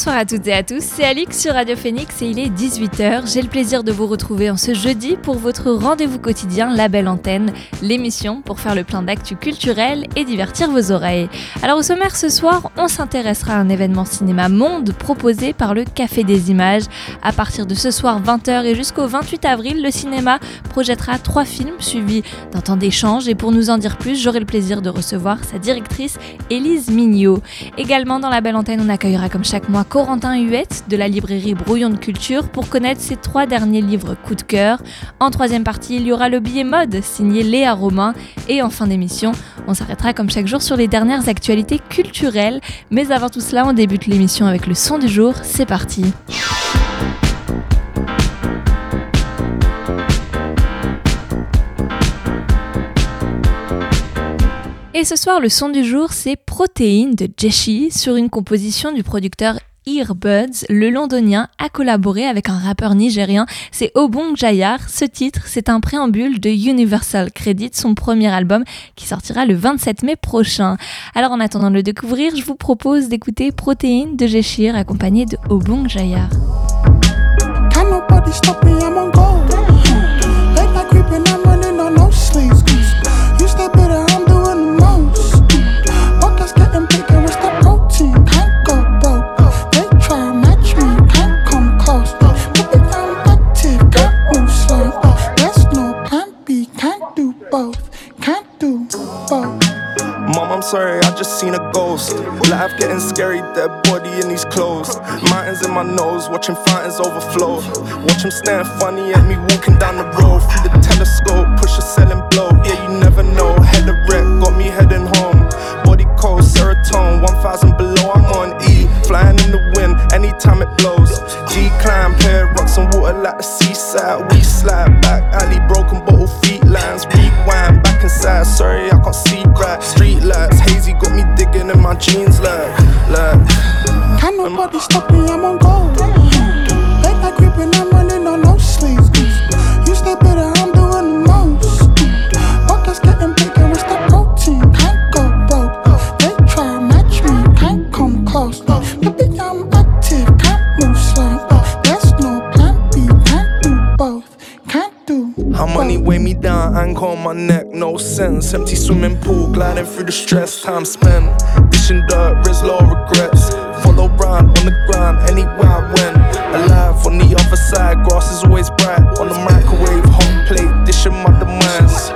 Bonsoir à toutes et à tous, c'est Alix sur Radio Phoenix et il est 18h. J'ai le plaisir de vous retrouver en ce jeudi pour votre rendez-vous quotidien La Belle Antenne, l'émission pour faire le plein d'actu culturel et divertir vos oreilles. Alors au sommaire ce soir, on s'intéressera à un événement cinéma monde proposé par le Café des Images. À partir de ce soir 20h et jusqu'au 28 avril, le cinéma projettera trois films suivis d'un temps d'échange et pour nous en dire plus, j'aurai le plaisir de recevoir sa directrice Élise Mignot. Également dans La Belle Antenne, on accueillera comme chaque mois Corentin Huette de la librairie Brouillon de Culture pour connaître ses trois derniers livres coup de cœur. En troisième partie, il y aura le billet mode signé Léa Romain. Et en fin d'émission, on s'arrêtera comme chaque jour sur les dernières actualités culturelles. Mais avant tout cela, on débute l'émission avec le son du jour. C'est parti. Et ce soir, le son du jour, c'est Protéines de Jeshi sur une composition du producteur Earbuds, le londonien a collaboré avec un rappeur nigérien, c'est Obong Jayar. Ce titre, c'est un préambule de Universal Credit, son premier album qui sortira le 27 mai prochain. Alors en attendant de le découvrir, je vous propose d'écouter Protéines de Jeshir accompagné de Obong Jayar. Scary, dead body in these clothes. Mountains in my nose, watching fountains overflow. Watch them staring funny at me walking down the road. Through the telescope, push a selling blow. Yeah, you never know. Head of wreck, got me heading home. Body cold, serotonin, 1000 below, I'm on E. Flying in the wind, anytime it blows. Sense. Empty swimming pool, gliding through the stress, time spent. Dishing dirt, risk low regrets. Follow round on the ground, anywhere I went. Alive on the other side, grass is always bright. On the microwave, hot plate, dishing my demands.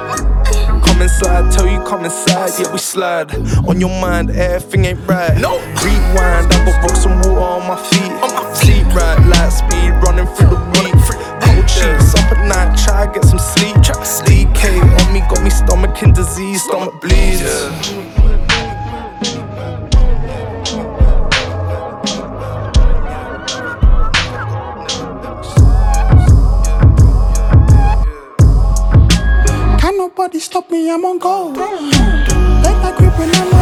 Come inside, tell you come inside, yeah we slide. On your mind, everything ain't right. No, rewind, I got rocks and water on my feet. On my feet, right, light speed, running through the week. Cold sheets, up at night, try to get some sleep. Me, got me fucking disease, stomach bleeds. Yeah. nobody stop me, I'm on gold. Let like creeping on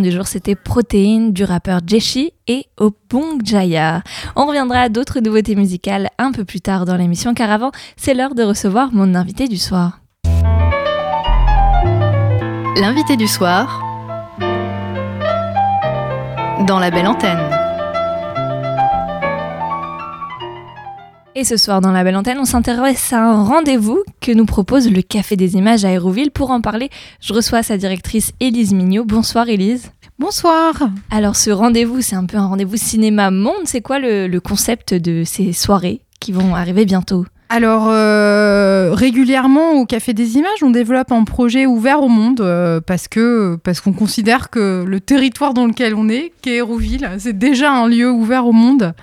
du jour, c'était Protéines du rappeur Jeshi et Obong Jaya. On reviendra à d'autres nouveautés musicales un peu plus tard dans l'émission, car avant, c'est l'heure de recevoir mon invité du soir. L'invité du soir dans la belle antenne. Et ce soir dans la belle antenne, on s'intéresse à un rendez-vous que nous propose le Café des Images à Aéroville. Pour en parler, je reçois sa directrice Élise Mignot. Bonsoir Élise. Bonsoir. Alors ce rendez-vous, c'est un peu un rendez-vous cinéma monde. C'est quoi le, le concept de ces soirées qui vont arriver bientôt? Alors, euh, régulièrement au Café des Images, on développe un projet ouvert au monde euh, parce que parce qu'on considère que le territoire dans lequel on est, qu'est Hérouville, c'est déjà un lieu ouvert au monde,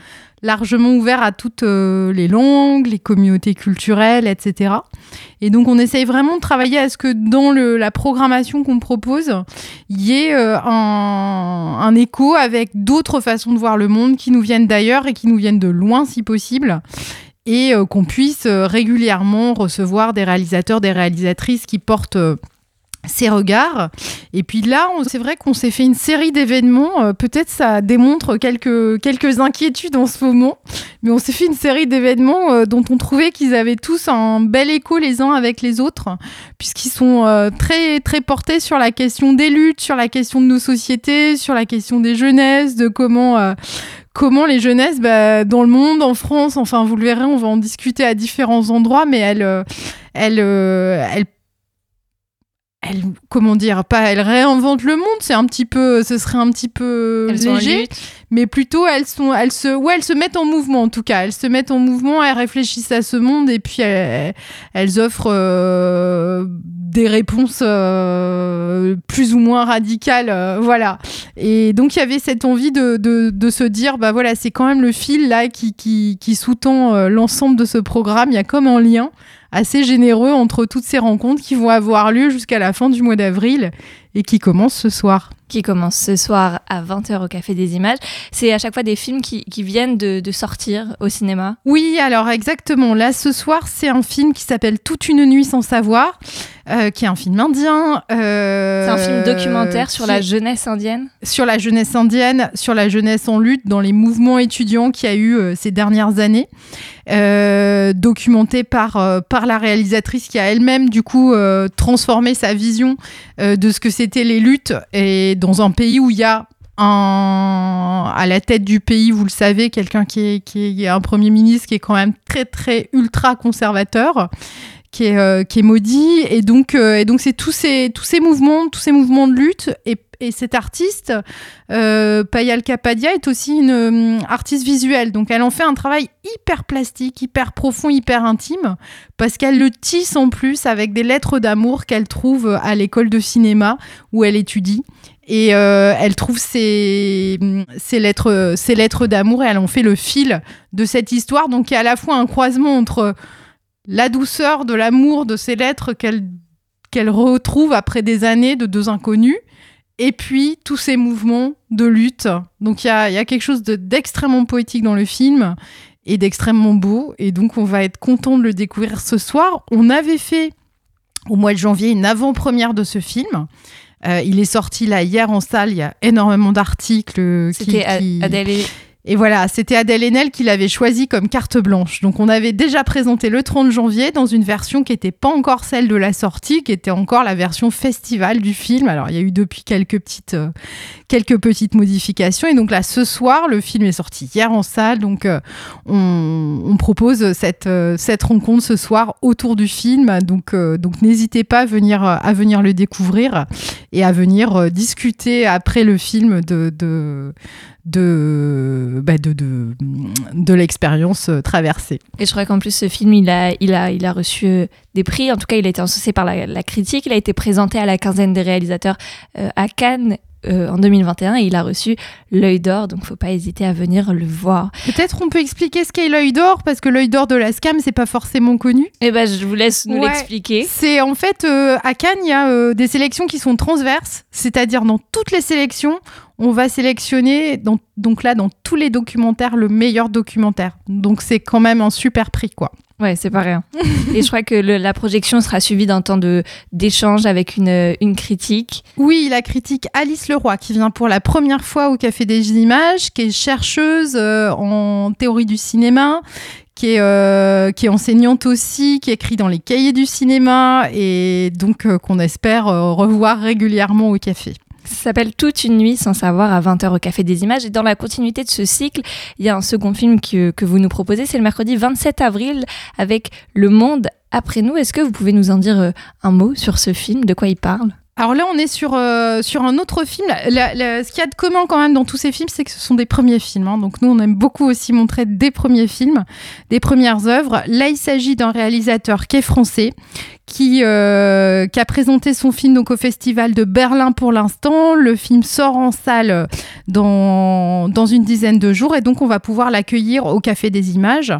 largement ouvert à toutes euh, les langues, les communautés culturelles, etc. Et donc, on essaye vraiment de travailler à ce que dans la programmation qu'on propose, il y ait euh, un, écho avec d'autres façons de voir le monde qui nous viennent d'ailleurs et qui nous viennent de loin si possible et euh, qu'on puisse régulièrement recevoir des réalisateurs, des réalisatrices qui portent ces regards. Et puis là, c'est vrai qu'on s'est fait une série d'événements. euh, Peut-être ça démontre quelques, quelques inquiétudes en ce moment, mais on s'est fait une série d'événements euh, dont on trouvait qu'ils avaient tous un bel écho les uns avec les autres, puisqu'ils sont euh, très, très portés sur la question des luttes, sur la question de nos sociétés, sur la question des jeunesses, de comment... comment les jeunesses bah, dans le monde, en France, enfin vous le verrez, on va en discuter à différents endroits, mais elles, elles, elles- comment dire, pas elles réinventent le monde, c'est un petit peu, ce serait un petit peu Elles léger, mais plutôt elles sont, elles se, ouais, elles se mettent en mouvement en tout cas, elles se mettent en mouvement, elles réfléchissent à ce monde et puis elles, elles offrent euh, des réponses euh, plus ou moins radicales, euh, voilà. Et donc il y avait cette envie de, de, de se dire, bah voilà, c'est quand même le fil là qui, qui, qui sous-tend l'ensemble de ce programme. Il y a comme un lien assez généreux entre toutes ces rencontres qui vont avoir lieu jusqu'à la fin du mois d'avril et qui commencent ce soir. qui commence ce soir à 20h au Café des Images. C'est à chaque fois des films qui, qui viennent de, de sortir au cinéma. Oui, alors exactement. Là, ce soir, c'est un film qui s'appelle Toute une nuit sans savoir, euh, qui est un film indien. euh, C'est un film documentaire sur la jeunesse indienne. sur la jeunesse indienne, sur la jeunesse en lutte dans les mouvements étudiants qu'il y a eu euh, ces dernières années, documenté par, par la réalisatrice qui a elle-même du coup transformé sa vision de ce que c'était les luttes et dans un pays où il y a un, à la tête du pays, vous le savez, quelqu'un qui est, qui est un premier ministre qui est quand même très très ultra conservateur qui est, euh, qui est maudit. Et donc euh, c'est tous ces mouvements tous mouvements de lutte. Et, et cet artiste euh, Payal Kapadia est aussi une artiste visuelle. Donc elle en fait un travail hyper plastique hyper profond hyper intime parce qu'elle le tisse en plus avec des lettres d'amour qu'elle trouve à l'école de cinéma où elle étudie. Et elle trouve ces, ces lettres, lettres d'amour et elle en fait le fil de cette histoire. Donc il y a à la fois un croisement entre la douceur de l'amour de ces lettres qu'elle qu'elle retrouve après des années de deux inconnus, et puis tous ces mouvements de lutte. Donc il y a, il y a quelque chose de- d'extrêmement poétique dans le film et d'extrêmement beau, et donc on va être content de le découvrir ce soir. On avait fait au mois de janvier une avant-première de ce film. Euh, il est sorti là hier en salle, il y a énormément d'articles. qui- C'était qui- Adèle et- et voilà, c'était Adèle Haenel qui l'avait choisi comme carte blanche. Donc on avait déjà présenté le 30 janvier dans une version qui n'était pas encore celle de la sortie, qui était encore la version festival du film. Alors il y a eu depuis quelques petites, euh, quelques petites modifications. Et donc là, ce soir, le film est sorti hier en salle. Donc euh, on, propose cette, euh, cette rencontre ce soir autour du film. Donc, donc n'hésitez pas à venir, à venir le découvrir et à venir discuter après le film de, de, de, bah, de, de, de l'expérience euh, traversée. Et je crois qu'en plus, ce film, il a, il a, il a reçu euh, des prix. En tout cas, il a été encensé par la, la critique. Il a été présenté à la quinzaine des réalisateurs euh, à Cannes euh, en 2021 et il a reçu l'œil d'or. Donc, faut pas hésiter à venir le voir. Peut-être on peut expliquer ce qu'est l'œil d'or, parce que l'œil d'or de la SCAM, c'est pas forcément connu. Et ben, je vous laisse nous Ouais. l'expliquer. C'est en fait euh, à Cannes, il y a euh, des sélections qui sont transverses, c'est-à-dire dans toutes les sélections, on va sélectionner dans- donc là dans tous les documentaires le meilleur documentaire. Donc c'est quand même un super prix quoi. Ouais, c'est pas rien. et je crois que le- la projection sera suivie d'un temps de d'échange avec une, une critique. Oui, la critique Alice Leroy qui vient pour la première fois au Café des Images, qui est chercheuse euh, en théorie du cinéma, qui est, euh, qui est enseignante aussi, qui écrit dans les cahiers du cinéma et donc euh, qu'on espère euh, revoir régulièrement au café. Ça s'appelle Toute une nuit sans savoir à 20h au Café des Images. Et dans la continuité de ce cycle, il y a un second film que, que vous nous proposez. C'est le mercredi 27 avril avec Le Monde après nous. Est-ce que vous pouvez nous en dire euh, un mot sur ce film? De quoi il parle? Alors là, on est sur, euh, sur un autre film. Ce qu'il y a de commun quand même dans tous ces films, c'est que ce sont des premiers films. hein. Donc nous, on aime beaucoup aussi montrer des premiers films, des premières œuvres. Là, il s'agit d'un réalisateur qui est français, qui, euh, qui a présenté son film donc, au Festival de Berlin pour l'instant. Le film sort en salle dans, dans une dizaine de jours et donc on va pouvoir l'accueillir au Café des Images.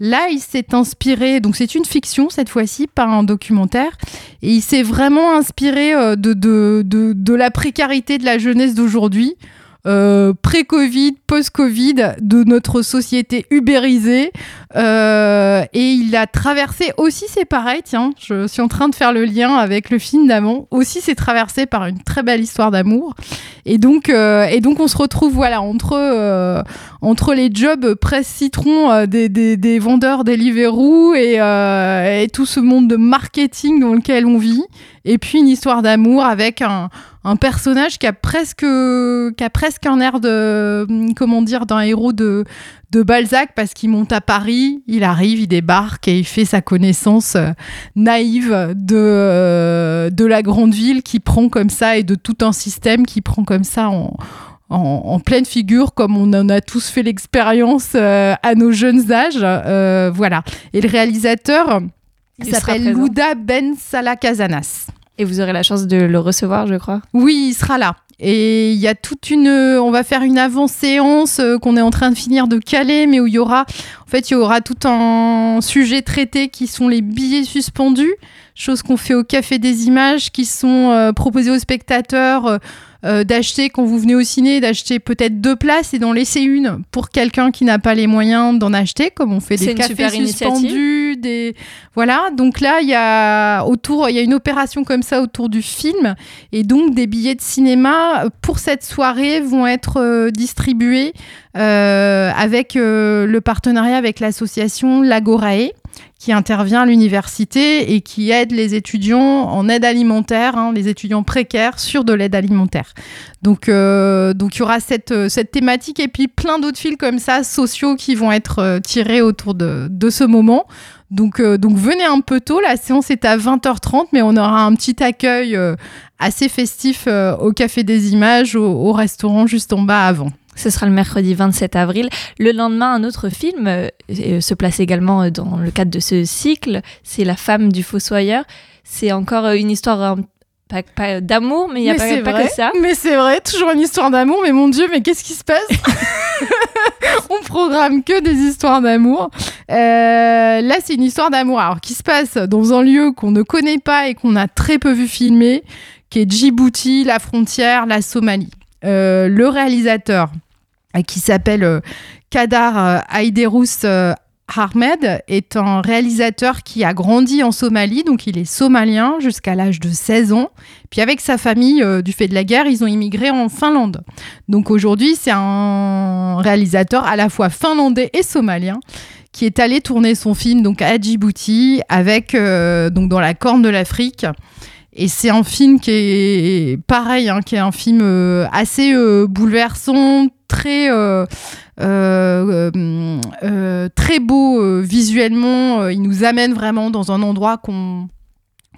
Là, il s'est inspiré, donc c'est une fiction cette fois-ci, pas un documentaire. Et il s'est vraiment inspiré euh, de, de, de, la précarité de la jeunesse d'aujourd'hui, euh, pré-Covid, post-Covid, de notre société ubérisée. Euh, et il a traversé aussi, c'est pareil, tiens, je suis en train de faire le lien avec le film d'avant. Aussi, c'est traversé par une très belle histoire d'amour. Et donc, euh, et donc, on se retrouve voilà entre euh, entre les jobs presse citron euh, des, des, des vendeurs Deliveroo et, euh, et tout ce monde de marketing dans lequel on vit. Et puis une histoire d'amour avec un, un personnage qui a presque qui a presque un air de comment dire d'un héros de de Balzac parce qu'il monte à Paris, il arrive, il débarque et il fait sa connaissance euh, naïve de euh, de la grande ville qui prend comme ça et de tout un système qui prend comme ça en en, en pleine figure, comme on en a tous fait l'expérience euh, à nos jeunes âges. Euh, voilà. Et le réalisateur Il s'appelle. Louda Ben Salah Casanas. Et vous aurez la chance de le recevoir, je crois. Oui, il sera là. Et il y a toute une. On va faire une avant-séance euh, qu'on est en train de finir de caler, mais où il y aura. En fait, il y aura tout un sujet traité qui sont les billets suspendus, chose qu'on fait au Café des Images, qui sont euh, proposés aux spectateurs. Euh, d'acheter quand vous venez au ciné, d'acheter peut-être deux places et d'en laisser une pour quelqu'un qui n'a pas les moyens d'en acheter, comme on fait des cafés suspendus, des voilà. Donc là, il y a autour, il y a une opération comme ça autour du film et donc des billets de cinéma euh, pour cette soirée vont être euh, distribués euh, avec euh, le partenariat avec l'association Lagorae qui intervient à l'université et qui aide les étudiants en aide alimentaire, hein, les étudiants précaires sur de l'aide alimentaire. Donc, euh, donc il y aura cette, euh, cette thématique et puis plein d'autres fils comme ça, sociaux, qui vont être euh, tirés autour de, de ce moment. Donc, donc venez un peu tôt, la séance est à 20h30, mais on aura un petit accueil assez festif au Café des Images, au restaurant juste en bas avant. Ce sera le mercredi 27 avril. Le lendemain, un autre film euh, euh, se place également euh, dans le cadre de ce cycle. C'est La femme du fossoyeur. C'est encore une histoire euh, pas, pas d'amour, mais il n'y a pas, c'est pas vrai. que ça. Mais c'est vrai, toujours une histoire d'amour, mais mon Dieu, mais qu'est-ce qui se passe On programme que des histoires d'amour. Euh, là, c'est une histoire d'amour, alors qui se passe dans un lieu qu'on ne connaît pas et qu'on a très peu vu filmer, qui est Djibouti, la frontière, la Somalie. Euh, le réalisateur, euh, qui s'appelle euh, Kadar Aiderous Ahmed, est un réalisateur qui a grandi en Somalie, donc il est somalien jusqu'à l'âge de 16 ans. Puis avec sa famille, du fait de la guerre, ils ont immigré en Finlande. Donc aujourd'hui, c'est un réalisateur à la fois finlandais et somalien qui est allé tourner son film donc à Djibouti avec donc dans la Corne de l'Afrique. Et c'est un film qui est pareil, hein, qui est un film euh, assez euh, bouleversant, très euh, très beau visuellement. Il nous amène vraiment dans un endroit qu'on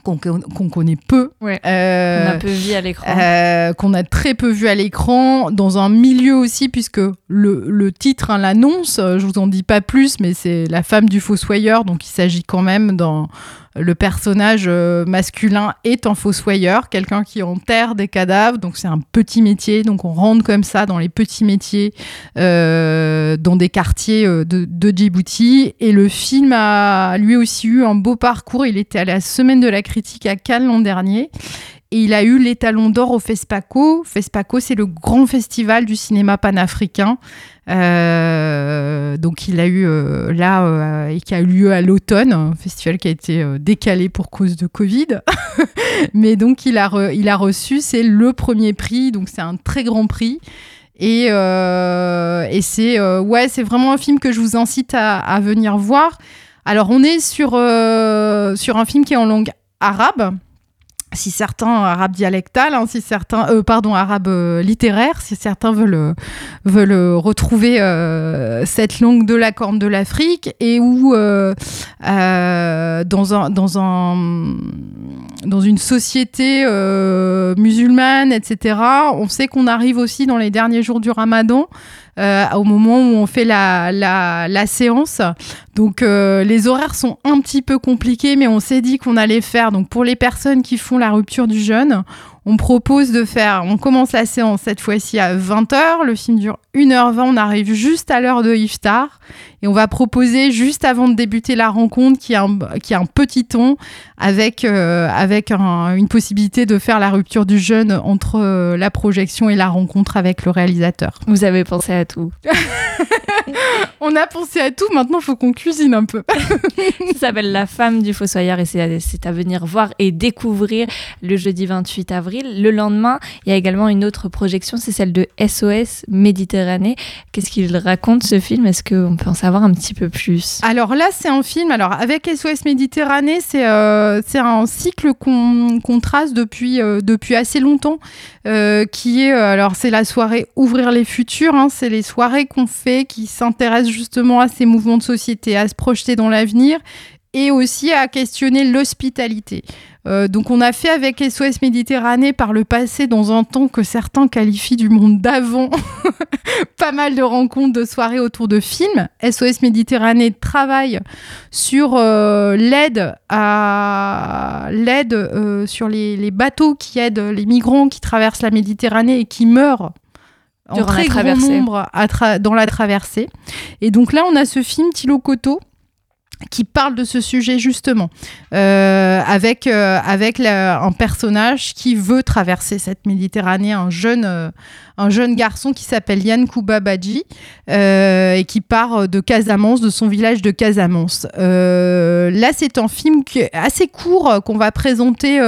qu'on qu'on connaît peu. Ouais. Euh, On a peu vu à l'écran. euh, qu'on a très peu vu à l'écran, dans un milieu aussi, puisque le, le titre hein, l'annonce, je vous en dis pas plus, mais c'est la femme du fossoyeur, donc il s'agit quand même dans le personnage euh, masculin est un fossoyeur, quelqu'un qui enterre des cadavres, donc c'est un petit métier, donc on rentre comme ça dans les petits métiers, euh, dans des quartiers euh, de, de Djibouti, et le film a lui aussi eu un beau parcours, il était à la semaine de la critique à Cannes l'an dernier, et il a eu l'étalon d'or au FESPACO. FESPACO, c'est le grand festival du cinéma panafricain. Euh, donc il a eu euh, là euh, et qui a eu lieu à l'automne, un festival qui a été décalé pour cause de Covid. Mais donc il a, il a reçu, c'est le premier prix, donc c'est un très grand prix. Et, et c'est ouais, vraiment un film que je vous incite à, à venir voir. Alors on est sur, sur un film qui est en langue arabe. Si certains arabes dialectal, hein, si certains, euh, pardon, arabes euh, littéraires, si certains veulent euh, veulent retrouver cette langue de la Corne de l'Afrique et où dans un dans un dans une société musulmane, etc. On sait qu'on arrive aussi dans les derniers jours du Ramadan. au moment où on fait la, la, séance. Donc les horaires sont un petit peu compliqués, mais on s'est dit qu'on allait faire. Donc pour les personnes qui font la rupture du jeûne, on propose de faire, on commence la séance cette fois-ci à 20h, le film dure 1h20, on arrive juste à l'heure de iftar et on va proposer juste avant de débuter la rencontre qui a un, qui a un petit ton avec, euh, avec une possibilité de faire la rupture du jeûne entre euh, la projection et la rencontre avec le réalisateur. Vous avez pensé à tout. on a pensé à tout, maintenant il faut qu'on cuisine un peu. Ça s'appelle La femme du fossoyeur et c'est à, à venir voir et découvrir le jeudi 28 avril. Le lendemain, il y a également une autre projection, c'est celle de SOS Méditerranée. Qu'est-ce qu'il raconte ce film? Est-ce qu'on peut en savoir un petit peu plus? Alors là, c'est un film. Alors avec SOS Méditerranée, c'est euh, un cycle qu'on trace depuis, euh, depuis assez longtemps, euh, qui est alors c'est la soirée Ouvrir les futurs. Hein. c'est les soirées qu'on fait qui s'intéressent justement à ces mouvements de société, à se projeter dans l'avenir et aussi à questionner l'hospitalité. Euh, donc on a fait avec SOS Méditerranée par le passé, dans un temps que certains qualifient du monde d'avant, pas mal de rencontres, de soirées autour de films. SOS Méditerranée travaille sur euh, l'aide à l'aide euh, sur les, bateaux qui aident les migrants qui traversent la Méditerranée et qui meurent en très grand nombre dans la traversée. Et donc là, on a ce film Tilo Koto qui parle de ce sujet justement, euh, avec, euh, avec un personnage qui veut traverser cette Méditerranée, un jeune, euh, un jeune garçon qui s'appelle Yann Kouba Badji et qui part de Casamance, de son village de Casamance. là, c'est un film assez court qu'on va présenter,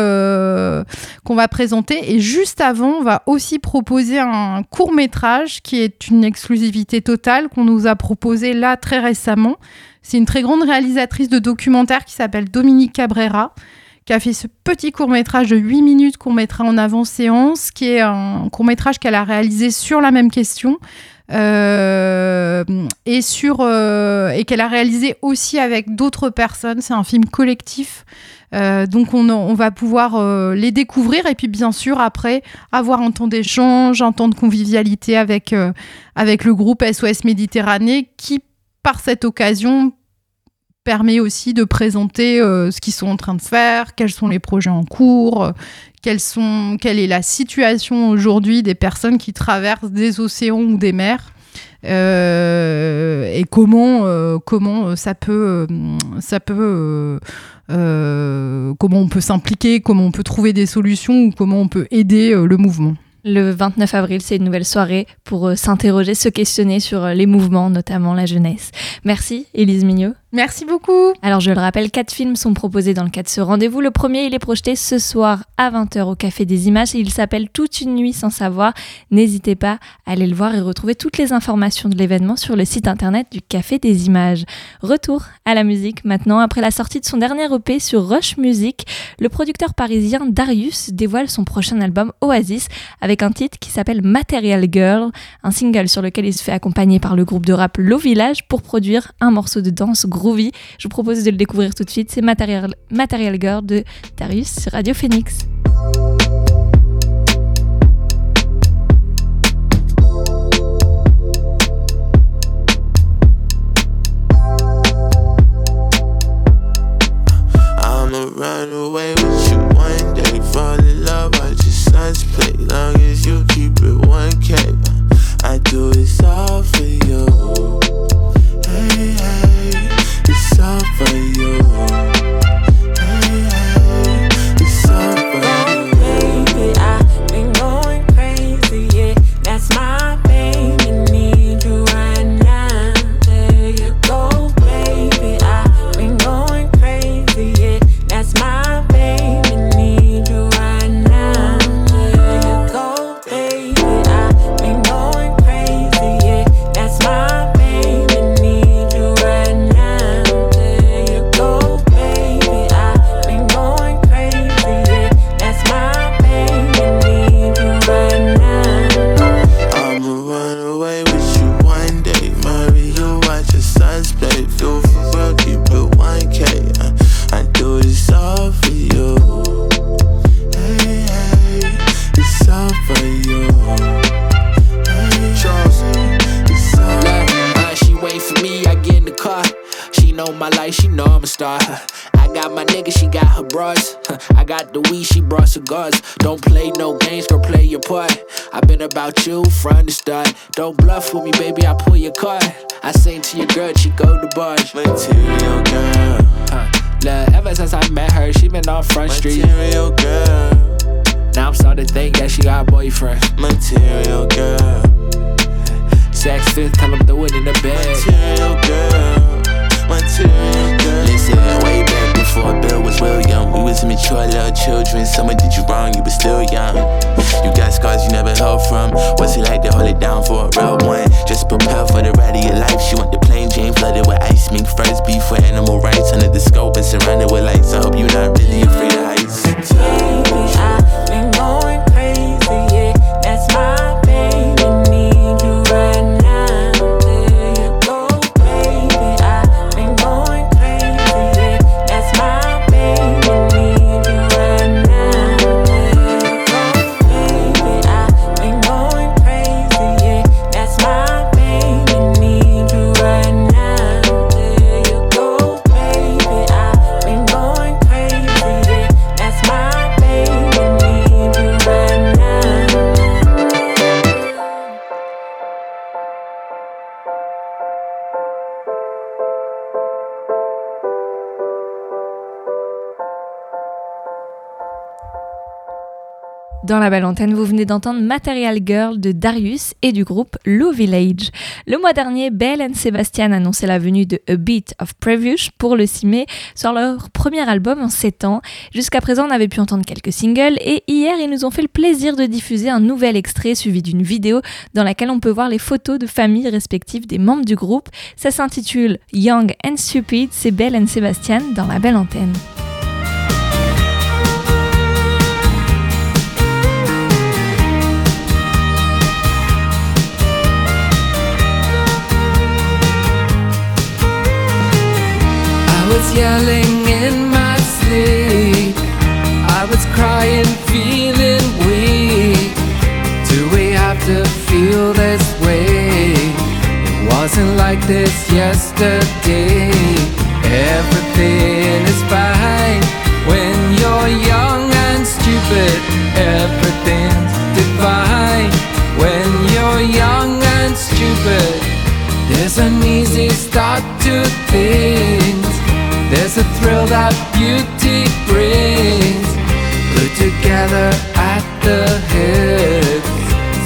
qu'on va présenter, et juste avant, on va aussi proposer un court métrage qui est une exclusivité totale qu'on nous a proposé là très récemment. C'est une très grande réalisatrice de documentaires qui s'appelle Dominique Cabrera, qui a fait ce petit court-métrage de 8 minutes qu'on mettra en avant-séance, qui est un court-métrage qu'elle a réalisé sur la même question. Euh, et sur euh, et qu'elle a réalisé aussi avec d'autres personnes. C'est un film collectif. Euh, donc on, on, va pouvoir les découvrir et puis bien sûr après avoir un temps d'échange, un temps de convivialité avec, avec le groupe SOS Méditerranée qui par cette occasion permet aussi de présenter euh, ce qu'ils sont en train de faire, quels sont les projets en cours, euh, quelle est la situation aujourd'hui des personnes qui traversent des océans ou des mers. Euh, et comment, comment ça peut, ça peut comment on peut s'impliquer, comment on peut trouver des solutions ou comment on peut aider le mouvement. Le 29 avril, c'est une nouvelle soirée pour s'interroger, se questionner sur les mouvements, notamment la jeunesse. Merci, Élise Mignot. Merci beaucoup. Alors je le rappelle, quatre films sont proposés dans le cadre de ce rendez-vous. Le premier, il est projeté ce soir à 20h au Café des Images il s'appelle Toute une nuit sans savoir. N'hésitez pas à aller le voir et retrouver toutes les informations de l'événement sur le site internet du Café des Images. Retour à la musique maintenant. Après la sortie de son dernier EP sur Rush Music, le producteur parisien Darius dévoile son prochain album Oasis avec un titre qui s'appelle Material Girl, un single sur lequel il se fait accompagner par le groupe de rap Low Village pour produire un morceau de danse gros je vous propose de le découvrir tout de suite. C'est Material, Girl de Darius Radio Phoenix. run away with you one day. Fall in love, I just play. Long as you keep it 1K, I do this all for you. About you from the start. Don't bluff with me, baby, I pull your card. I sing to your girl, she go to bars. Material girl. Huh. Look, ever since I met her, she been on front street. Material girl. Now I'm starting to think that she got a boyfriend. Material girl. Sex fit, tell him do it in the bed. Material girl. Girl. Listen, way back before Bill was young. We was immature little children. Someone did you wrong, you were still young. You got scars you never healed from. What's it like to hold it down for a real one? Just prepare for the ride of your life. She want the plain Jane flooded with ice. Mink first beef for animal rights under the scope and surrounded with lights. I hope you're not really afraid of heights. Dans la belle antenne, vous venez d'entendre Material Girl de Darius et du groupe Low Village. Le mois dernier, Belle et Sébastien annonçaient la venue de A Beat of Previous pour le 6 mai sur leur premier album en 7 ans. Jusqu'à présent, on avait pu entendre quelques singles et hier, ils nous ont fait le plaisir de diffuser un nouvel extrait suivi d'une vidéo dans laquelle on peut voir les photos de famille respectives des membres du groupe. Ça s'intitule Young and Stupid, c'est Belle et Sébastien dans la belle antenne. Yelling in my sleep. I was crying, feeling weak. Do we have to feel this way? It wasn't like this yesterday. Everything is fine when you're young and stupid. Everything's divine when you're young and stupid. There's an easy start to things. That beauty brings. Put together at the hips,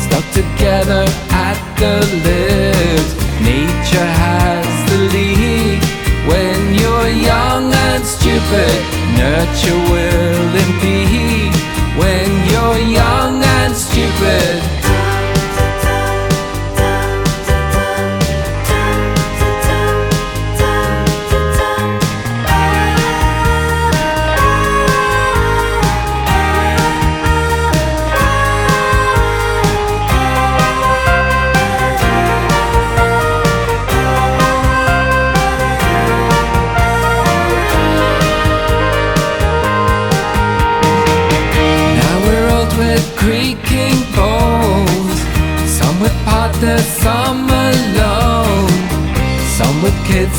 stuck together at the lips. Nature has the lead when you're young and stupid. Nurture will impede when you're young and stupid.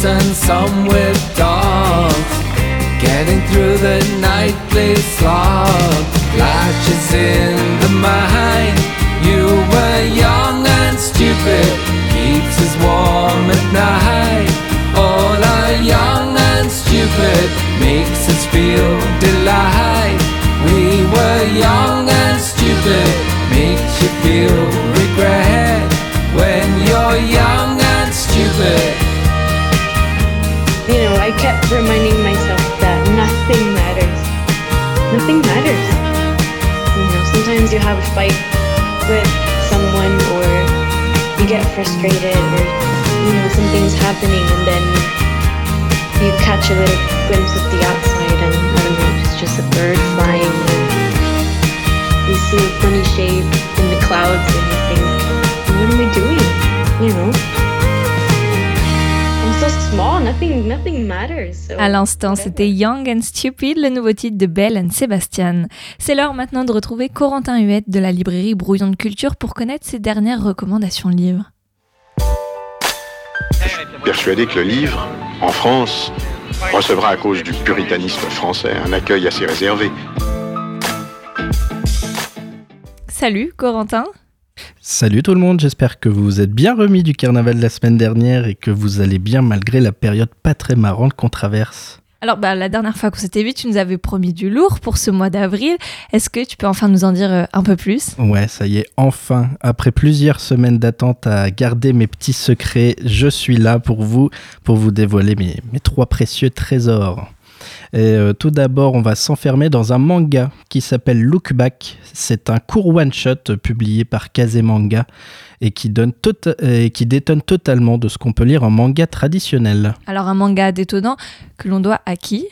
And some with dogs. Getting through the nightly slog. Flashes in the mind. You were young and stupid. Keeps us warm at night have a fight with someone or you get frustrated or, you know, something's happening and then you catch a little glimpse of the outside and, I don't know, it's just a bird flying you see a funny shape in the clouds and you think, what am I doing? You know? À l'instant, c'était Young and Stupid, le nouveau titre de Belle and Sebastian. C'est l'heure maintenant de retrouver Corentin Huette de la librairie Brouillon de Culture pour connaître ses dernières recommandations livres. persuadé que le livre, en France, recevra à cause du puritanisme français un accueil assez réservé. Salut Corentin. Salut tout le monde, j'espère que vous vous êtes bien remis du carnaval de la semaine dernière et que vous allez bien malgré la période pas très marrante qu'on traverse. Alors, bah, la dernière fois qu'on s'était vu, tu nous avais promis du lourd pour ce mois d'avril. Est-ce que tu peux enfin nous en dire euh, un peu plus? Ouais, ça y est, enfin, après plusieurs semaines d'attente à garder mes petits secrets, je suis là pour vous, pour vous dévoiler mes, mes trois précieux trésors. Et euh, tout d'abord, on va s'enfermer dans un manga qui s'appelle Look Back. C'est un court one-shot publié par Kazemanga et qui, donne tota- et qui détonne totalement de ce qu'on peut lire en manga traditionnel. Alors, un manga détonnant que l'on doit à qui?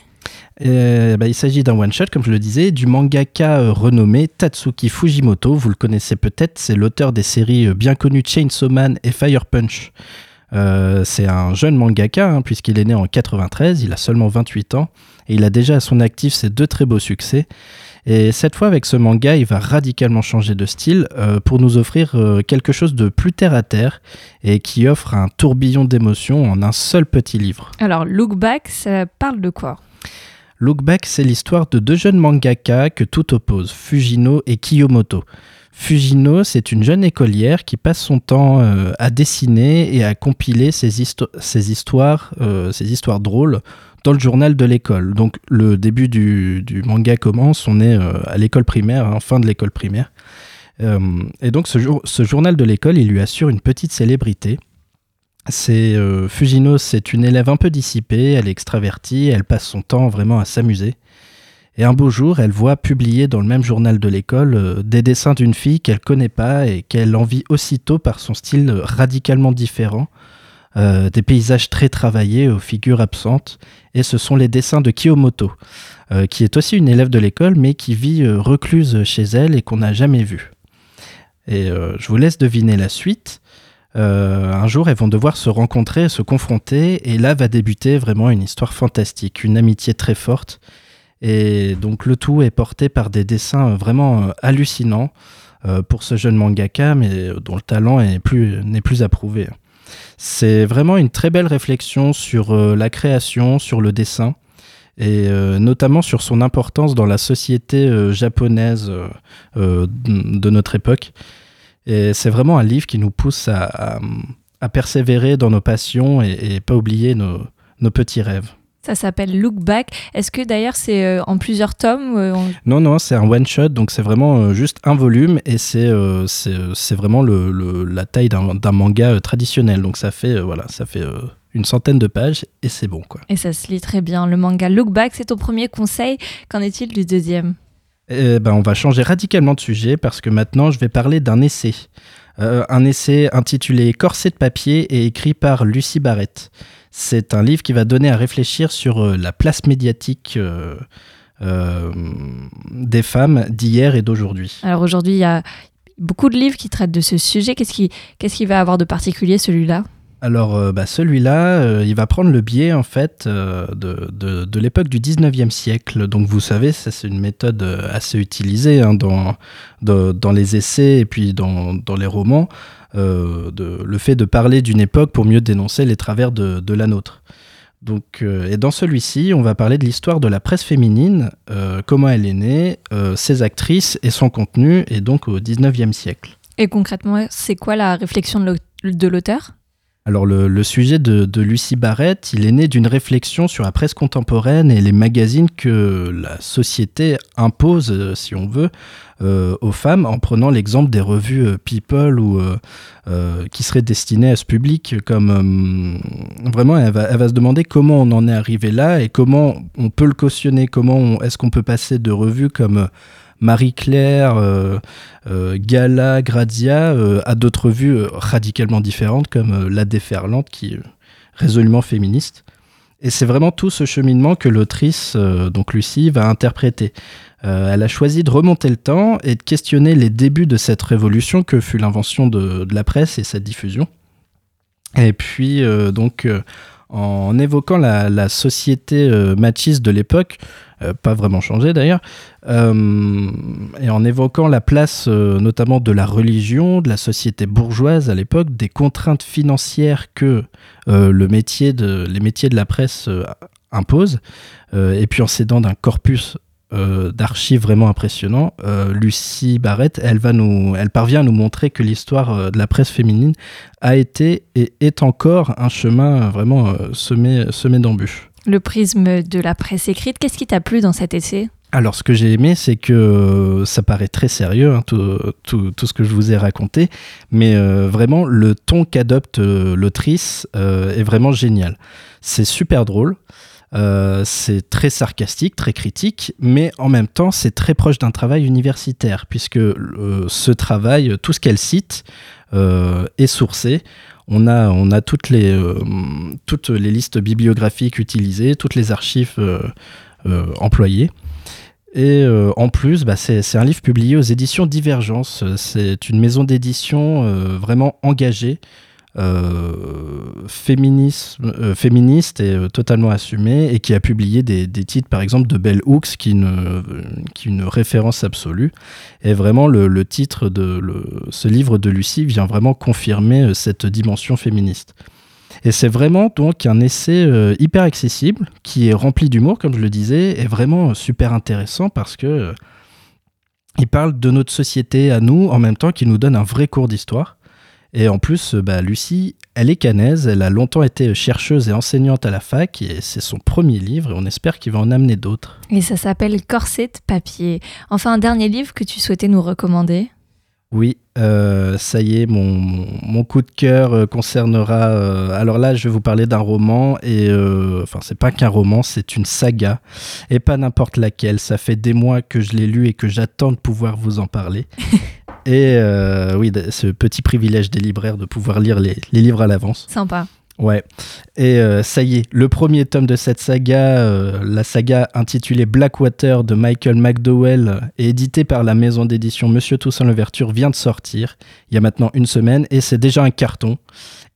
Euh, bah, il s'agit d'un one-shot, comme je le disais, du mangaka euh, renommé Tatsuki Fujimoto. Vous le connaissez peut-être, c'est l'auteur des séries euh, bien connues Chainsaw Man et Fire Punch. Euh, c'est un jeune mangaka, hein, puisqu'il est né en 93, il a seulement 28 ans, et il a déjà à son actif ses deux très beaux succès. Et cette fois, avec ce manga, il va radicalement changer de style euh, pour nous offrir euh, quelque chose de plus terre à terre et qui offre un tourbillon d'émotions en un seul petit livre. Alors, Look Back, ça parle de quoi? Look Back, c'est l'histoire de deux jeunes mangaka que tout oppose, Fujino et Kiyomoto. Fujino, c'est une jeune écolière qui passe son temps euh, à dessiner et à compiler euh, ses histoires drôles dans le journal de l'école. Donc le début du, manga commence, on est euh, à l'école primaire, hein, fin de l'école primaire. Et donc ce, jour- ce journal de l'école, il lui assure une petite célébrité. Fujino, c'est une élève un peu dissipée, elle est extravertie, elle passe son temps vraiment à s'amuser. Et un beau jour, elle voit publier dans le même journal de l'école euh, des dessins d'une fille qu'elle connaît pas et qu'elle envie aussitôt par son style euh, radicalement différent. Euh, des paysages très travaillés aux figures absentes. Et ce sont les dessins de Kiyomoto, qui est aussi une élève de l'école, mais qui vit recluse chez elle et qu'on n'a jamais vue. Et je vous laisse deviner la suite. Un jour, elles vont devoir se rencontrer, se confronter, et là va débuter vraiment une histoire fantastique, une amitié très forte. Et donc le tout est porté par des dessins euh, vraiment euh, hallucinants euh, pour ce jeune mangaka, mais dont le talent n'est plus approuvé. C'est vraiment une très belle réflexion sur la création, sur le dessin, et notamment sur son importance dans la société japonaise de notre époque. Et c'est vraiment un livre qui nous pousse à, persévérer dans nos passions et, pas oublier nos petits rêves. Ça s'appelle Look Back. Est-ce que d'ailleurs c'est euh, en plusieurs tomes euh, on- Non, non, c'est un one-shot, donc c'est vraiment euh, juste un volume et c'est c'est vraiment le, le- la taille d'un manga traditionnel. Donc ça fait, voilà, ça fait une centaine de pages et c'est bon, quoi. Et ça se lit très bien. Le manga Look Back, c'est ton premier conseil. Qu'en est-il du deuxième? Eh ben, on va changer radicalement de sujet parce que maintenant je vais parler d'un essai. Un essai intitulé Corset de papier et écrit par Lucie Barrett. C'est un livre qui va donner à réfléchir sur euh, la place médiatique euh, euh, des femmes d'hier et d'aujourd'hui. Alors aujourd'hui, il y a beaucoup de livres qui traitent de ce sujet. Qu'est-ce qui, qu'est-ce qui va avoir de particulier celui-là? Alors, euh, bah, celui-là, euh, il va prendre le biais en fait euh, de, de- de l'époque du 19e siècle. Donc, vous savez, ça, c'est une méthode assez utilisée hein, dans, dans, dans les essais et puis dans, dans les romans. Euh, de, le fait de parler d'une époque pour mieux dénoncer les travers de, de la nôtre. Donc, euh, et dans celui-ci, on va parler de l'histoire de la presse féminine, euh, comment elle est née, euh, ses actrices et son contenu, et donc au 19e siècle. Et concrètement, c'est quoi la réflexion de l'au- de l'auteur? Alors le, le sujet de, de Lucie Barrett, il est né d'une réflexion sur la presse contemporaine et les magazines que la société impose, si on veut, aux femmes en prenant l'exemple des revues euh, People ou euh, euh, qui seraient destinées à ce public. Comme euh, vraiment, elle va, elle va se demander comment on en est arrivé là et comment on peut le cautionner. Comment est-ce qu'on peut passer de revues comme euh, Marie-Claire, euh, euh, Gala, Grazia, euh, à d'autres revues euh, radicalement différentes comme euh, La Déferlante, qui est résolument féministe. Et c'est vraiment tout ce cheminement que l'autrice, euh, donc Lucie, va interpréter. Euh, elle a choisi de remonter le temps et de questionner les débuts de cette révolution que fut l'invention de, la presse et sa diffusion. Et puis, euh, donc, euh, en évoquant la, société machiste de l'époque, pas vraiment changée d'ailleurs, et en évoquant la place notamment de la religion, de la société bourgeoise à l'époque, des contraintes financières que le métier de, les métiers de la presse impose. Euh, et puis en s'aidant d'un corpus euh, d'archives vraiment impressionnant, euh, Lucie Barrett, elle, va nous, elle parvient à nous montrer que l'histoire euh, de la presse féminine a été et est encore un chemin vraiment semé, semé d'embûches. Le prisme de la presse écrite, qu'est-ce qui t'a plu dans cet essai? Alors, ce que j'ai aimé, c'est que ça paraît très sérieux, hein, tout, tout- tout ce que je vous ai raconté, mais euh, vraiment, le ton qu'adopte l'autrice euh, est vraiment génial. C'est super drôle, euh, c'est très sarcastique, très critique, mais en même temps, c'est très proche d'un travail universitaire, puisque euh, ce travail, tout ce qu'elle cite, euh, est sourcé. On a, toutes, les, listes bibliographiques utilisées, toutes les archives employées. Et en plus, bah, c'est un livre publié aux éditions Divergence. C'est une maison d'édition vraiment engagée, euh, euh, féministe et euh, totalement assumée, et qui a publié des, des titres, par exemple, de Bell Hooks, qui est une, qui une référence absolue. Et vraiment, le, le titre de le- ce livre de Lucie vient vraiment confirmer euh, cette dimension féministe. Et c'est vraiment donc un essai hyper accessible, qui est rempli d'humour, comme je le disais, et vraiment super intéressant parce que il parle de notre société à nous, en même temps qu'il nous donne un vrai cours d'histoire. Et en plus, euh, bah, Lucie, elle est canaise, elle a longtemps été chercheuse et enseignante à la fac, et c'est son premier livre, et on espère qu'il va en amener d'autres. Et ça s'appelle Corset de papier. Enfin, un dernier livre que tu souhaitais nous recommander? Oui, euh, ça y est, mon, mon, mon coup de cœur euh, concernera. euh, alors là, je vais vous parler d'un roman, et euh, enfin, c'est pas qu'un roman, c'est une saga, et pas n'importe laquelle. Ça fait des mois que je l'ai lu et que j'attends de pouvoir vous en parler. et euh, oui, ce petit privilège des libraires de pouvoir lire les, les livres à l'avance. Sympa. Ouais. Et euh, ça y est, le premier tome de cette saga, euh, la saga intitulée Blackwater de Michael McDowell, et édité par la maison d'édition Monsieur Toussaint Louverture, vient de sortir il y a maintenant une semaine, et c'est déjà un carton.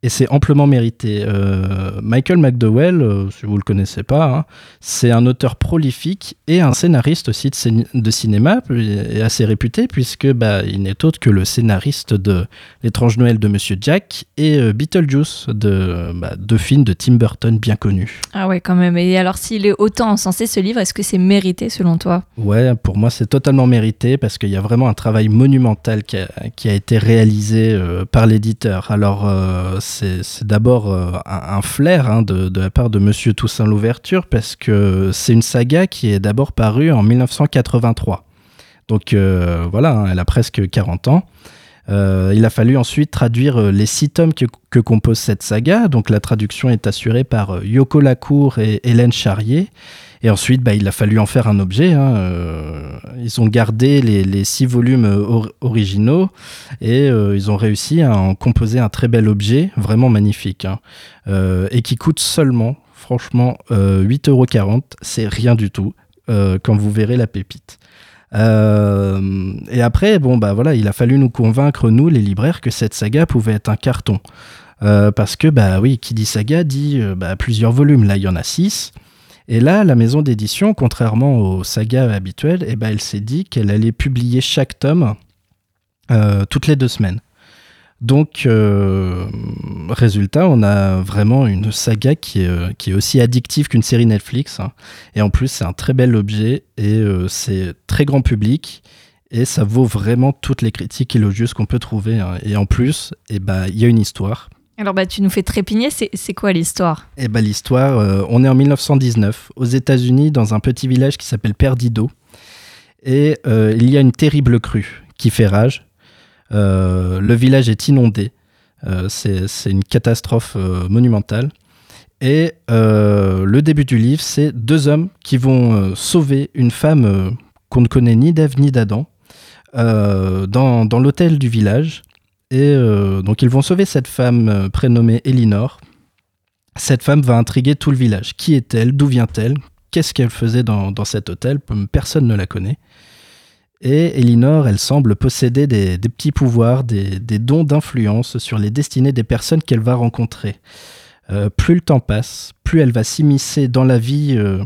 Et c'est amplement mérité. Euh, Michael McDowell, euh, si vous le connaissez pas, hein, c'est un auteur prolifique et un scénariste aussi de, cin- de cinéma, et assez réputé, puisque bah, il n'est autre que le scénariste de L'étrange Noël de Monsieur Jack et euh, Beetlejuice, de, bah, deux films de Tim Burton bien connus. Ah ouais, quand même. Et alors, s'il est autant encensé, ce livre, est-ce que c'est mérité selon toi? Ouais, pour moi c'est totalement mérité parce qu'il y a vraiment un travail monumental qui a, qui a été réalisé par l'éditeur. Alors c'est d'abord euh, un, flair hein, de, de la part de Monsieur Toussaint Louverture parce que c'est une saga qui est d'abord parue en 1983. Donc euh, voilà, hein, elle a presque 40 ans. Euh, il a fallu ensuite traduire euh, les six tomes que, compose cette saga. Donc la traduction est assurée par euh, Yoko Lacour et Hélène Charrier. Et ensuite, bah, il a fallu en faire un objet. hein. Ils ont gardé les, six volumes or- originaux et ils ont réussi à en composer un très bel objet, vraiment magnifique, hein. Et qui coûte seulement, franchement, euh, 8,40€. C'est rien du tout quand vous verrez la pépite. Euh, et après, bon, bah voilà, il a fallu nous convaincre, nous, les libraires, que cette saga pouvait être un carton. Euh, parce que, bah oui, qui dit saga dit euh, bah, plusieurs volumes. Là, il y en a six. Et là, la maison d'édition, contrairement aux sagas habituelles, eh ben, elle s'est dit qu'elle allait publier chaque tome toutes les deux semaines. Donc, euh, résultat, on a vraiment une saga qui est, euh, qui est aussi addictive qu'une série Netflix. hein. Et en plus, c'est un très bel objet et euh, c'est très grand public. Et ça vaut vraiment toutes les critiques élogieuses qu'on peut trouver. hein. Et en plus, eh ben, il y a une histoire. Alors, bah, tu nous fais trépigner. C'est quoi l'histoire? Eh ben, l'histoire, euh, on est en 1919, aux États-Unis, dans un petit village qui s'appelle Perdido. Et il y a une terrible crue qui fait rage. Euh, le village est inondé. Euh, c'est une catastrophe euh, monumentale. Et le début du livre, c'est deux hommes qui vont sauver une femme qu'on ne connaît ni d'Ève ni d'Adam dans, dans l'hôtel du village. Et donc ils vont sauver cette femme prénommée Elinor. Cette femme va intriguer tout le village. Qui est-elle? D'où vient-elle? Qu'est-ce qu'elle faisait dans, dans cet hôtel? Personne ne la connaît. Et Elinor, elle semble posséder des, petits pouvoirs, des, dons d'influence sur les destinées des personnes qu'elle va rencontrer. Euh, plus le temps passe, plus elle va s'immiscer dans la vie euh,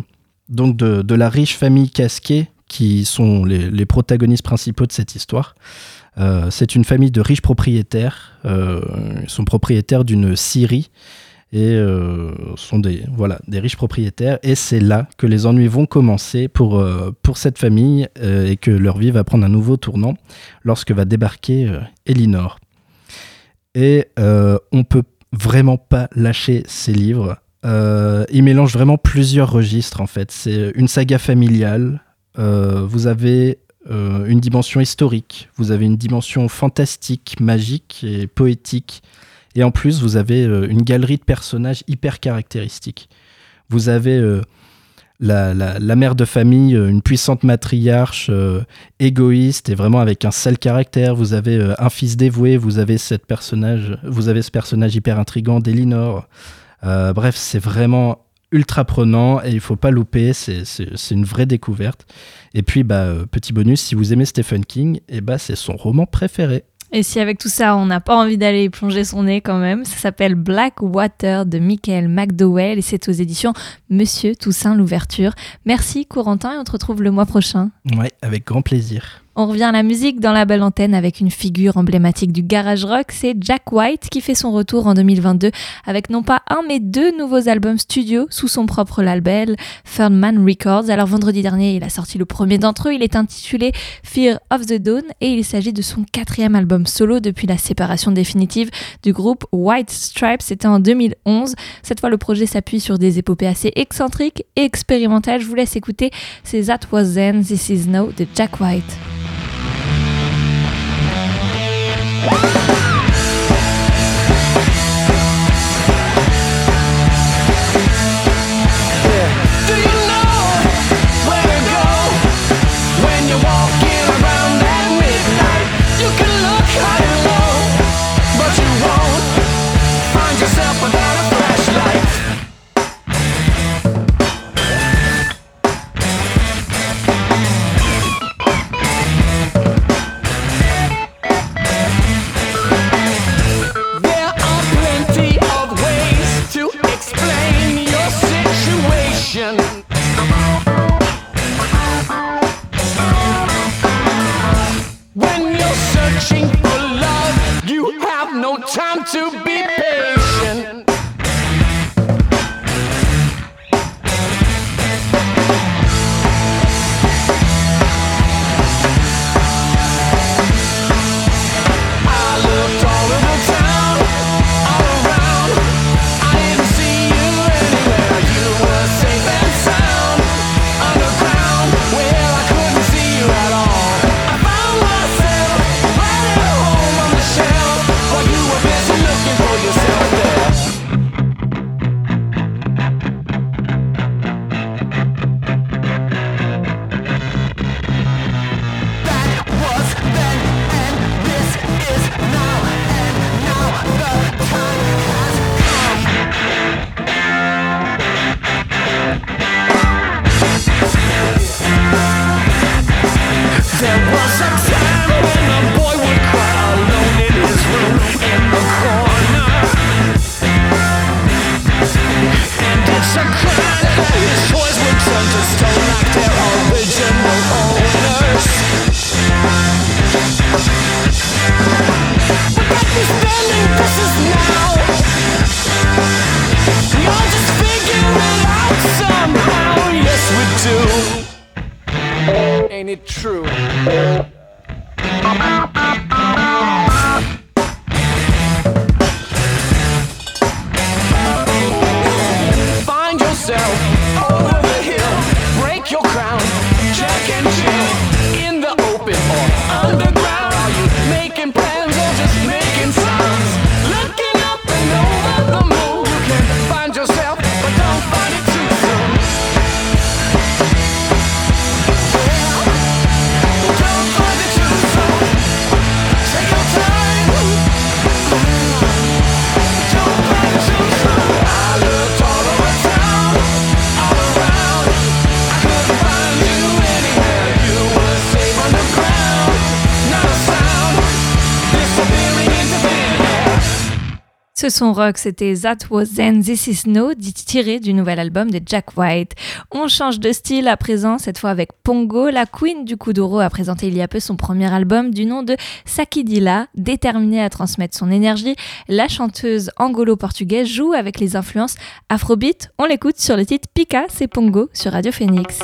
donc de, la riche famille Casquet, qui sont les, protagonistes principaux de cette histoire. Euh, c'est une famille de riches propriétaires. Ils sont propriétaires d'une scierie. Et euh, sont des, voilà, des riches propriétaires. Et c'est là que les ennuis vont commencer pour, euh, pour cette famille euh, et que leur vie va prendre un nouveau tournant lorsque va débarquer Elinor. Et on peut vraiment pas lâcher ces livres. Il mélange vraiment plusieurs registres en fait. C'est une saga familiale. Vous avez une dimension historique, vous avez une dimension fantastique, magique et poétique. Et en plus, vous avez euh, une galerie de personnages hyper caractéristiques. Vous avez euh, la, mère de famille, euh, une puissante matriarche égoïste et vraiment avec un sale caractère. Vous avez un fils dévoué, vous avez, cette personnage, vous avez ce personnage hyper intrigant d'Elinor. Bref, c'est vraiment ultra prenant et il faut pas louper, c'est- une vraie découverte. Et puis, bah, petit bonus, si vous aimez Stephen King, et bah, c'est son roman préféré. Et si avec tout ça, on n'a pas envie d'aller plonger son nez quand même, ça s'appelle Black Water de Michael McDowell et c'est aux éditions Monsieur Toussaint l'ouverture. Merci Corentin et on te retrouve le mois prochain. Ouais, avec grand plaisir. On revient à la musique dans la belle antenne avec une figure emblématique du garage rock, c'est Jack White qui fait son retour en 2022 avec non pas un mais deux nouveaux albums studio sous son propre label Third Man Records. Alors vendredi dernier, il a sorti le premier d'entre eux, il est intitulé Fear of the Dawn et il s'agit de son quatrième album solo depuis la séparation définitive du groupe White Stripes, c'était en 2011. Cette fois, le projet s'appuie sur des épopées assez excentriques et expérimentales. Je vous laisse écouter, c'est That Was Then, This Is Now de Jack White. Do son rock, c'était That Was Then, This Is Now, tiré du nouvel album de Jack White. On change de style à présent, cette fois avec Pongo. La queen du Kuduro a présenté il y a peu son premier album du nom de Sakidila. Déterminée à transmettre son énergie, la chanteuse angolo-portugaise joue avec les influences afrobeat. On l'écoute sur le titre Pika, c'est Pongo sur Radio Phoenix.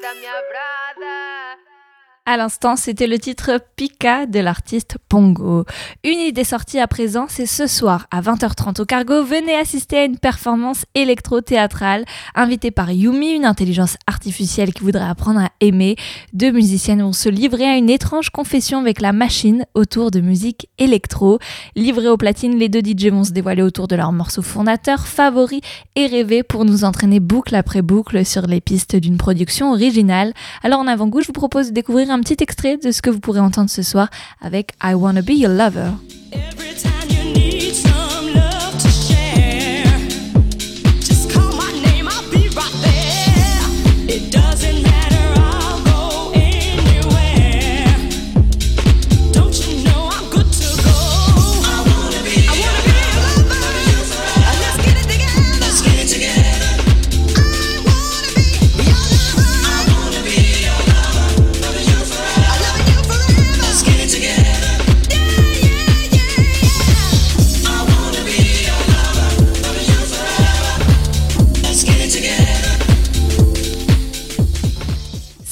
da minha brava. À l'instant, c'était le titre Pika de l'artiste Pongo. Une idée sortie à présent, c'est ce soir à 20h30 au Cargo. Venez assister à une performance électro-théâtrale invitée par Yumi, une intelligence artificielle qui voudrait apprendre à aimer. Deux musiciennes vont se livrer à une étrange confession avec la machine autour de musique électro. Livrés aux platines, les deux DJ vont se dévoiler autour de leurs morceaux fondateurs, favoris et rêvés pour nous entraîner boucle après boucle sur les pistes d'une production originale. Alors en avant-goût, je vous propose de découvrir un un petit extrait de ce que vous pourrez entendre ce soir avec I Wanna Be Your Lover.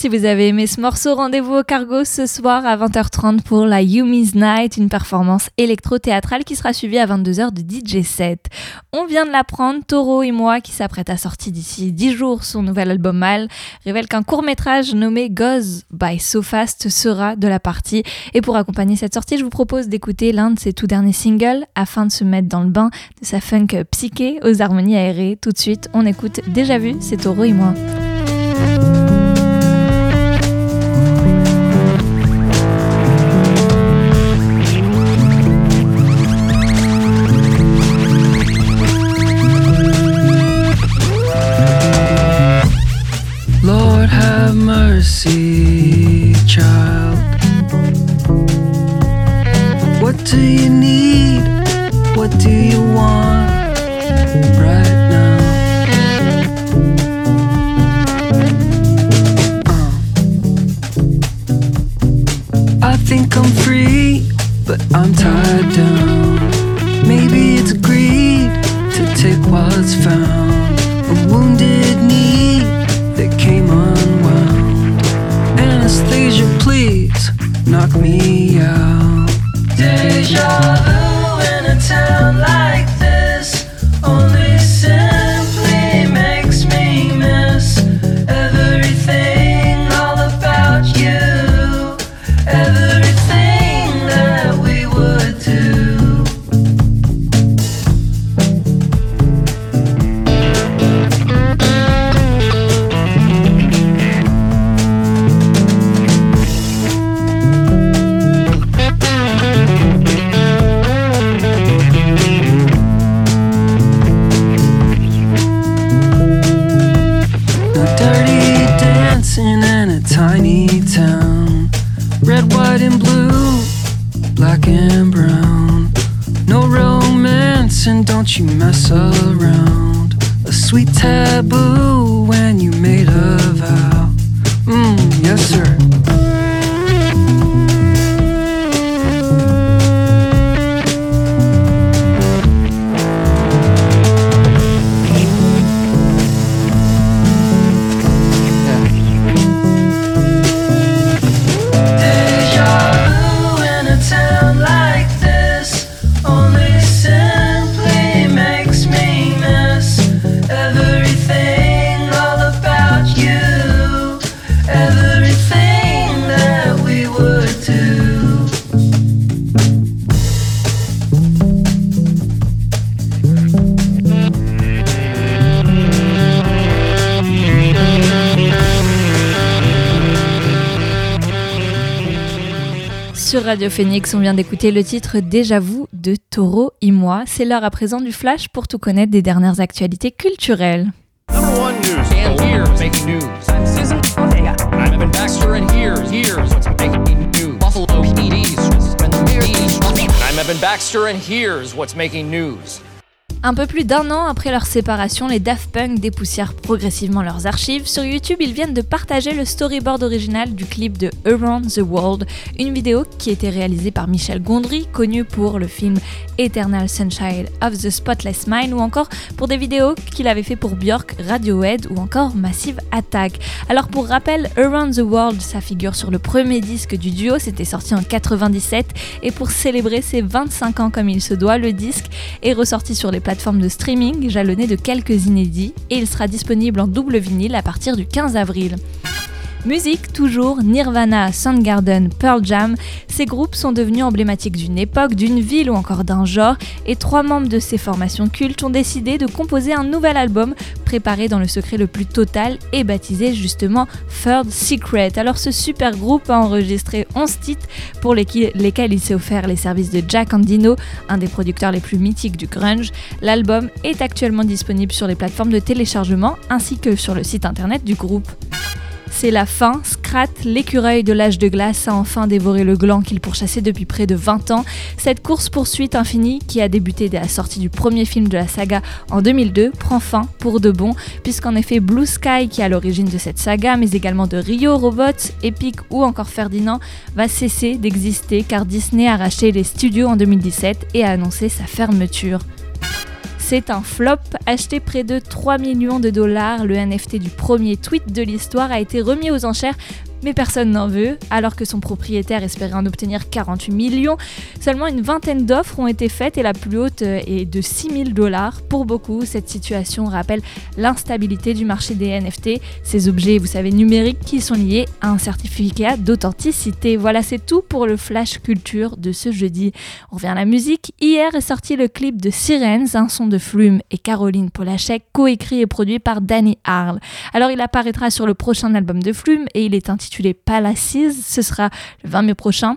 Si vous avez aimé ce morceau, rendez-vous au Cargo ce soir à 20h30 pour la Yumi's Night, une performance électro-théâtrale qui sera suivie à 22h de DJ set. On vient de l'apprendre, Toro et moi, qui s'apprête à sortir d'ici 10 jours son nouvel album Mal, révèle qu'un court-métrage nommé Goes by So Fast sera de la partie. Et pour accompagner cette sortie, je vous propose d'écouter l'un de ses tout derniers singles afin de se mettre dans le bain de sa funk psyché aux harmonies aérées. Tout de suite, on écoute Déjà vu, c'est Toro et moi. Mercy, child. What do you need? What do you want right now? Uh. I think I'm free, but I'm tied down. Maybe it's greed to take what's found. A wounded knock me out. Deja vu in a town like dancing in a tiny town. Red, white, and blue, black and brown. No romance, and don't you mess around. A sweet taboo when you made a vow. Mmm, yes, sir. Radio Phoenix, on vient d'écouter le titre Déjà vous de Taureau et moi. C'est l'heure à présent du flash pour tout connaître des dernières actualités culturelles. Number one news. And here's making news. I'm Susan Ortega. I'm Evan Baxter, and here's here's what's making news? Un peu plus d'un an après leur séparation, les Daft Punk dépoussièrent progressivement leurs archives. Sur YouTube, ils viennent de partager le storyboard original du clip de Around the World, une vidéo qui été réalisée par Michel Gondry, connu pour le film Eternal Sunshine of the Spotless Mind, ou encore pour des vidéos qu'il avait fait pour Björk, Radiohead ou encore Massive Attack. Alors pour rappel, Around the World, ça figure sur le premier disque du duo, c'était sorti en 97, et pour célébrer ses 25 ans comme il se doit, le disque est ressorti sur les plateformes de streaming, jalonné de quelques inédits, et il sera disponible en double vinyle à partir du 15 avril. Musique, toujours, Nirvana, Soundgarden, Pearl Jam, ces groupes sont devenus emblématiques d'une époque, d'une ville ou encore d'un genre, et trois membres de ces formations cultes ont décidé de composer un nouvel album préparé dans le secret le plus total et baptisé justement Third Secret. Alors ce super groupe a enregistré 11 titres pour lesquels, il s'est offert les services de Jack Andino, un des producteurs les plus mythiques du grunge. L'album est actuellement disponible sur les plateformes de téléchargement ainsi que sur le site internet du groupe. C'est la fin. Scrat, l'écureuil de l'âge de glace, a enfin dévoré le gland qu'il pourchassait depuis près de 20 ans. Cette course-poursuite infinie, qui a débuté dès la sortie du premier film de la saga en 2002, prend fin pour de bon, puisqu'en effet Blue Sky, qui est à l'origine de cette saga, mais également de Rio Robots, Epic ou encore Ferdinand, va cesser d'exister car Disney a racheté les studios en 2017 et a annoncé sa fermeture. C'est un flop. Acheté près de 3 millions de dollars, le NFT du premier tweet de l'histoire a été remis aux enchères mais personne n'en veut, alors que son propriétaire espérait en obtenir 48 millions. Seulement une vingtaine d'offres ont été faites et la plus haute est de 6 000 dollars. Pour beaucoup, cette situation rappelle l'instabilité du marché des NFT, ces objets, vous savez, numériques qui sont liés à un certificat d'authenticité. Voilà, c'est tout pour le Flash Culture de ce jeudi. On revient à la musique. Hier est sorti le clip de Sirens, un son de Flume et Caroline Polachek, coécrit et produit par Danny Harle. Alors il apparaîtra sur le prochain album de Flume et il est intitulé Palaces. Ce sera le 20 mai prochain.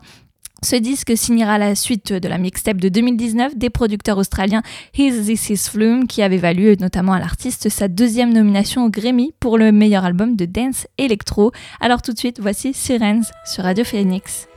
Ce disque signera la suite de la mixtape de 2019 des producteurs australiens His This Is Flume qui avait valu notamment à l'artiste sa deuxième nomination au Grammy pour le meilleur album de dance électro. Alors tout de suite, voici Sirens sur Radio Phoenix.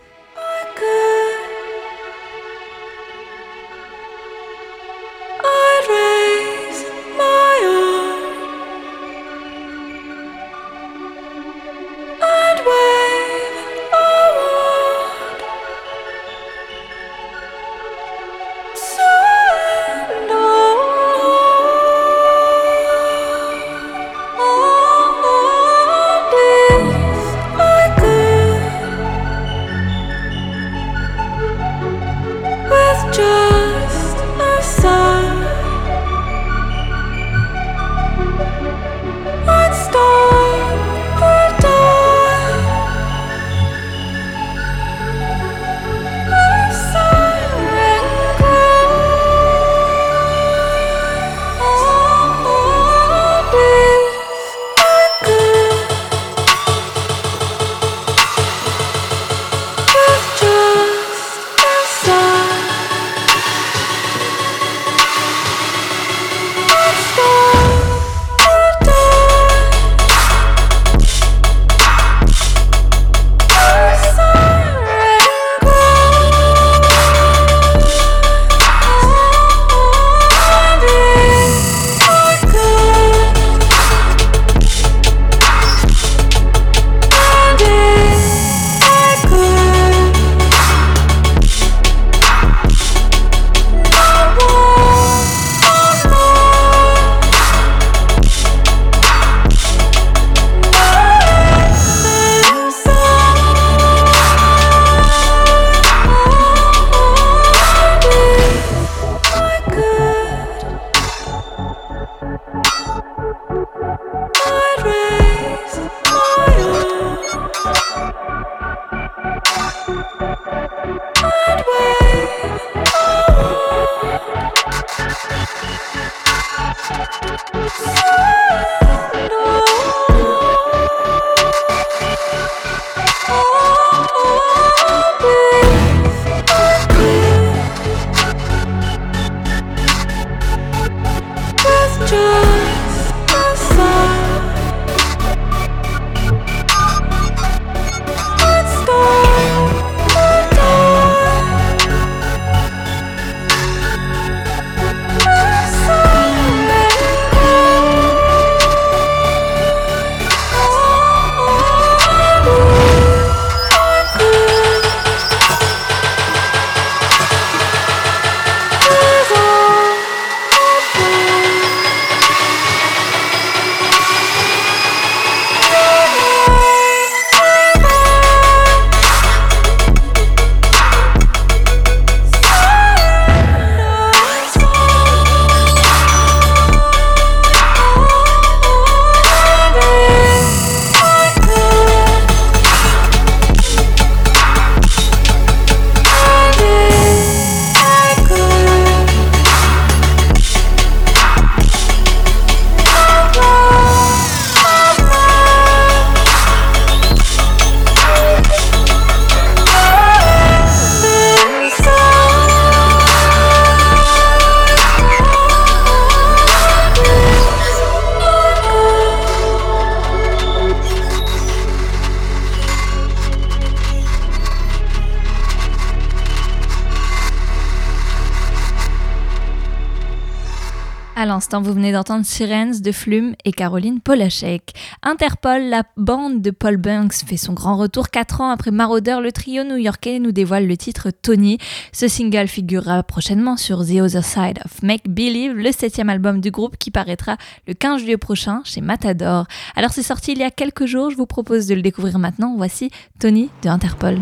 Vous venez d'entendre Sirens de Flume et Caroline Polachek. Interpol, la bande de Paul Banks, fait son grand retour 4 ans après Marauder. Le trio new-yorkais nous dévoile le titre Tony. Ce single figurera prochainement sur The Other Side of Make Believe, le septième album du groupe qui paraîtra le 15 juillet prochain chez Matador. Alors c'est sorti il y a quelques jours, je vous propose de le découvrir maintenant. Voici Tony de Interpol.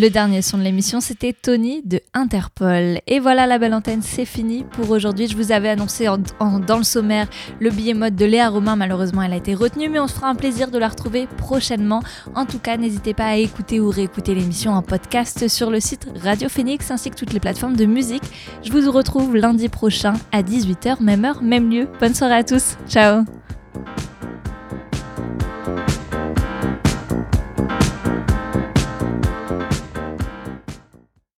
Le dernier son de l'émission, c'était Tony de Interpol. Et voilà, la belle antenne, c'est fini pour aujourd'hui. Je vous avais annoncé dans le sommaire le billet mode de Léa Romain. Malheureusement, elle a été retenue, mais on se fera un plaisir de la retrouver prochainement. En tout cas, n'hésitez pas à écouter ou réécouter l'émission en podcast sur le site Radio Phoenix ainsi que toutes les plateformes de musique. Je vous retrouve lundi prochain à 18h, même heure, même lieu. Bonne soirée à tous. Ciao